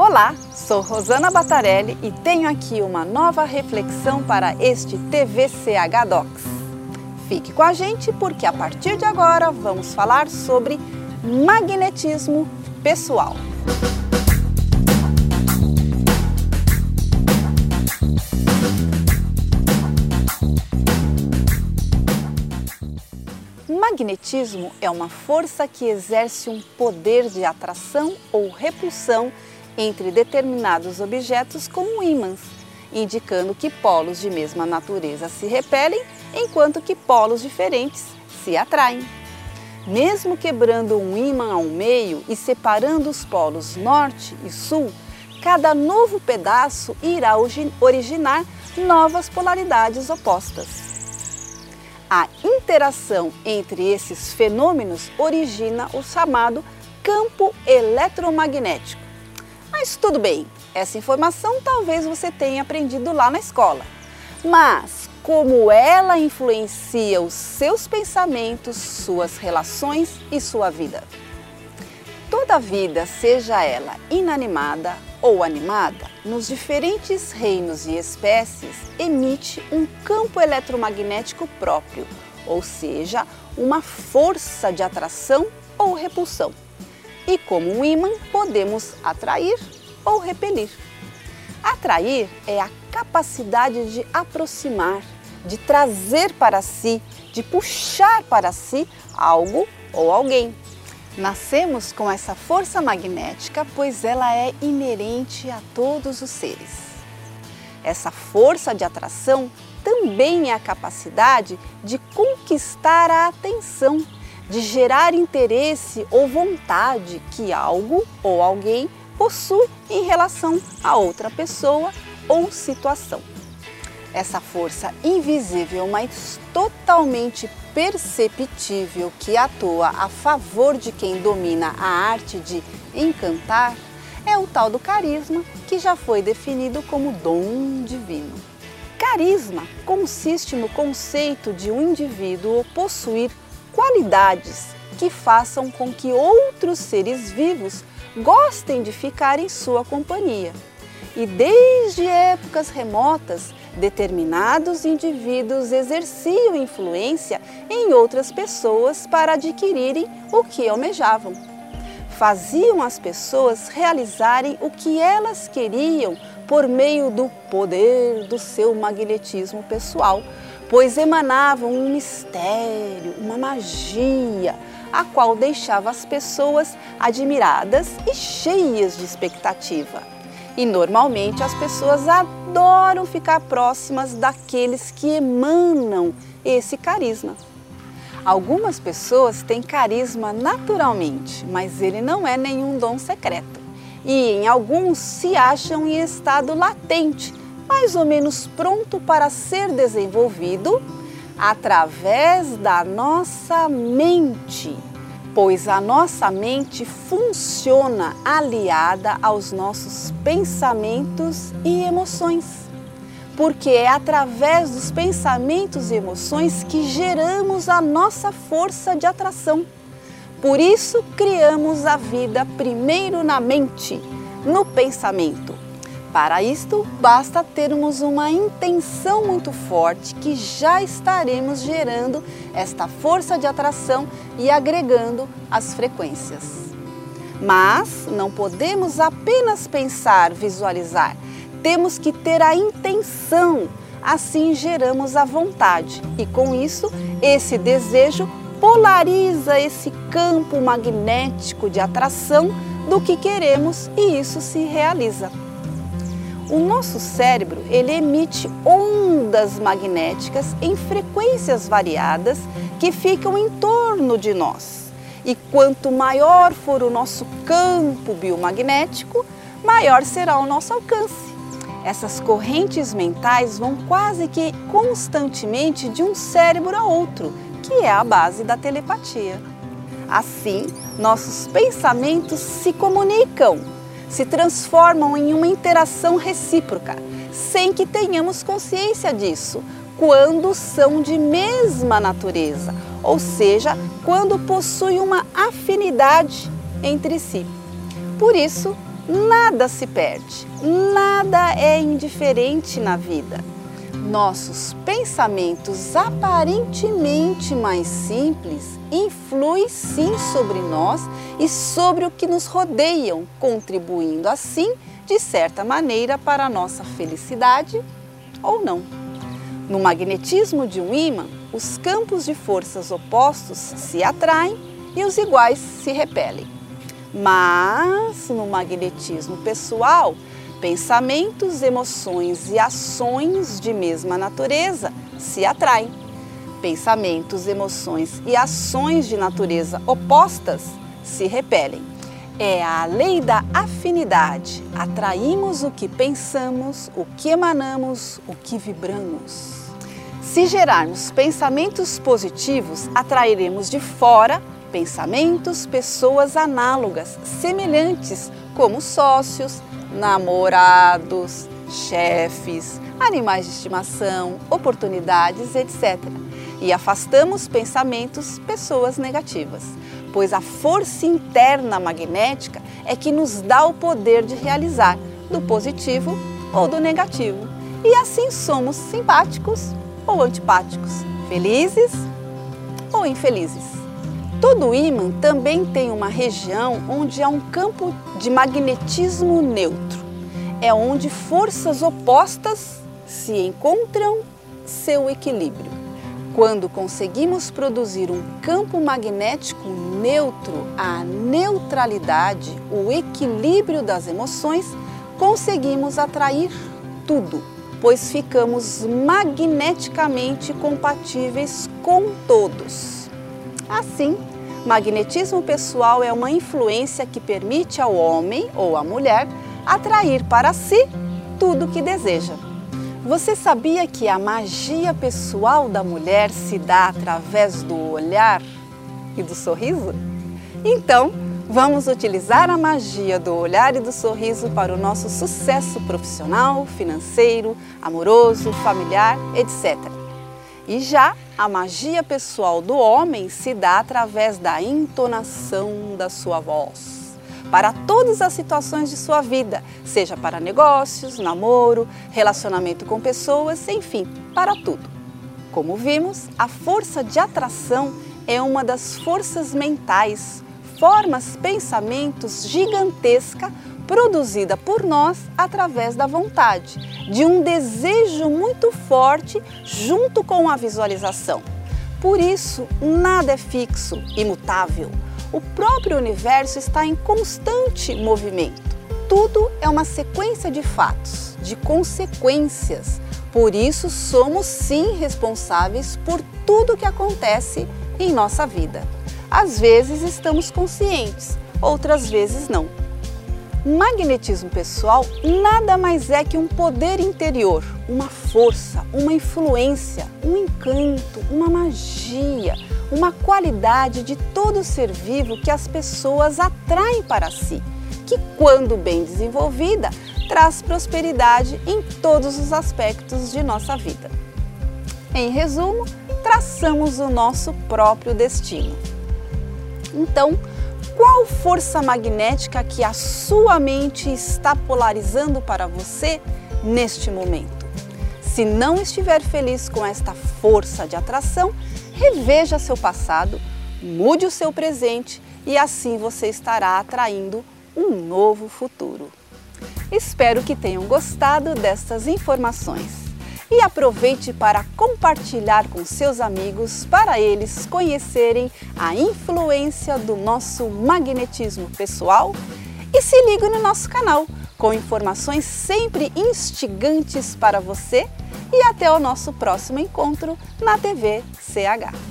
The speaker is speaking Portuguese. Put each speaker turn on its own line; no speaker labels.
Olá, sou Rosana Batarelli e tenho aqui uma nova reflexão para este TVCH Docs. Fique com a gente porque a partir de agora vamos falar sobre magnetismo pessoal. Magnetismo é uma força que exerce um poder de atração ou repulsão entre determinados objetos como ímãs, indicando que polos de mesma natureza se repelem, enquanto que polos diferentes se atraem. Mesmo quebrando um ímã ao meio e separando os polos norte e sul, cada novo pedaço irá originar novas polaridades opostas. A interação entre esses fenômenos origina o chamado campo eletromagnético mas tudo bem, essa informação talvez você tenha aprendido lá na escola. Mas como ela influencia os seus pensamentos, suas relações e sua vida? Toda vida, seja ela inanimada ou animada, nos diferentes reinos e espécies, emite um campo eletromagnético próprio, ou seja, uma força de atração ou repulsão e, como um ímã, podemos atrair ou repelir. Atrair é a capacidade de aproximar, de trazer para si, de puxar para si algo ou alguém. Nascemos com essa força magnética, pois ela é inerente a todos os seres. Essa força de atração também é a capacidade de conquistar a atenção de gerar interesse ou vontade que algo ou alguém possui em relação a outra pessoa ou situação. Essa força invisível, mas totalmente perceptível que atua a favor de quem domina a arte de encantar é o tal do carisma, que já foi definido como dom divino. Carisma consiste no conceito de um indivíduo possuir qualidades que façam com que outros seres vivos gostem de ficar em sua companhia. E desde épocas remotas, determinados indivíduos exerciam influência em outras pessoas para adquirirem o que almejavam. Faziam as pessoas realizarem o que elas queriam por meio do poder do seu magnetismo pessoal, pois emanavam um mistério, uma magia, a qual deixava as pessoas admiradas e cheias de expectativa. E normalmente as pessoas adoram ficar próximas daqueles que emanam esse carisma. Algumas pessoas têm carisma naturalmente, mas ele não é nenhum dom secreto. E em alguns se acham em estado latente, mais ou menos pronto para ser desenvolvido através da nossa mente, pois a nossa mente funciona aliada aos nossos pensamentos e emoções. Porque é através dos pensamentos e emoções que geramos a nossa força de atração. Por isso, criamos a vida primeiro na mente, no pensamento para isto, basta termos uma intenção muito forte que já estaremos gerando esta força de atração e agregando as frequências. Mas não podemos apenas pensar, visualizar, temos que ter a intenção, assim geramos a vontade e com isso, esse desejo polariza esse campo magnético de atração do que queremos e isso se realiza. O nosso cérebro ele emite ondas magnéticas em frequências variadas que ficam em torno de nós. E quanto maior for o nosso campo biomagnético, maior será o nosso alcance. Essas correntes mentais vão quase que constantemente de um cérebro a outro, que é a base da telepatia. Assim, nossos pensamentos se comunicam se transformam em uma interação recíproca, sem que tenhamos consciência disso, quando são de mesma natureza, ou seja, quando possuem uma afinidade entre si. Por isso, nada se perde, nada é indiferente na vida. Nossos pensamentos aparentemente mais simples influem sim sobre nós e sobre o que nos rodeiam, contribuindo assim, de certa maneira, para a nossa felicidade ou não. No magnetismo de um ímã, os campos de forças opostos se atraem e os iguais se repelem. Mas no magnetismo pessoal, pensamentos, emoções e ações de mesma natureza se atraem. Pensamentos, emoções e ações de natureza opostas se repelem. É a lei da afinidade. Atraímos o que pensamos, o que emanamos, o que vibramos. Se gerarmos pensamentos positivos, atrairemos de fora pensamentos, pessoas análogas, semelhantes, como sócios, namorados, chefes, animais de estimação, oportunidades, etc. E afastamos pensamentos, pessoas negativas, pois a força interna magnética é que nos dá o poder de realizar do positivo ou do negativo. E assim somos simpáticos ou antipáticos, felizes ou infelizes. Todo ímã também tem uma região onde há um campo de magnetismo neutro. É onde forças opostas se encontram seu equilíbrio. Quando conseguimos produzir um campo magnético neutro, a neutralidade, o equilíbrio das emoções, conseguimos atrair tudo pois ficamos magneticamente compatíveis com todos. Assim, magnetismo pessoal é uma influência que permite ao homem ou à mulher atrair para si tudo o que deseja. Você sabia que a magia pessoal da mulher se dá através do olhar e do sorriso? Então, Vamos utilizar a magia do olhar e do sorriso para o nosso sucesso profissional, financeiro, amoroso, familiar, etc. E já a magia pessoal do homem se dá através da entonação da sua voz. Para todas as situações de sua vida, seja para negócios, namoro, relacionamento com pessoas, enfim, para tudo. Como vimos, a força de atração é uma das forças mentais formas pensamentos gigantesca produzida por nós através da vontade, de um desejo muito forte junto com a visualização. Por isso, nada é fixo, imutável. O próprio universo está em constante movimento. Tudo é uma sequência de fatos, de consequências. Por isso, somos sim responsáveis por tudo que acontece em nossa vida. Às vezes estamos conscientes, outras vezes não. Magnetismo pessoal nada mais é que um poder interior, uma força, uma influência, um encanto, uma magia, uma qualidade de todo ser vivo que as pessoas atraem para si, que, quando bem desenvolvida, traz prosperidade em todos os aspectos de nossa vida. Em resumo, traçamos o nosso próprio destino. Então, qual força magnética que a sua mente está polarizando para você neste momento? Se não estiver feliz com esta força de atração, reveja seu passado, mude o seu presente e assim você estará atraindo um novo futuro. Espero que tenham gostado destas informações e aproveite para compartilhar com seus amigos para eles conhecerem a influência do nosso magnetismo pessoal e se ligue no nosso canal com informações sempre instigantes para você e até o nosso próximo encontro na TV CH.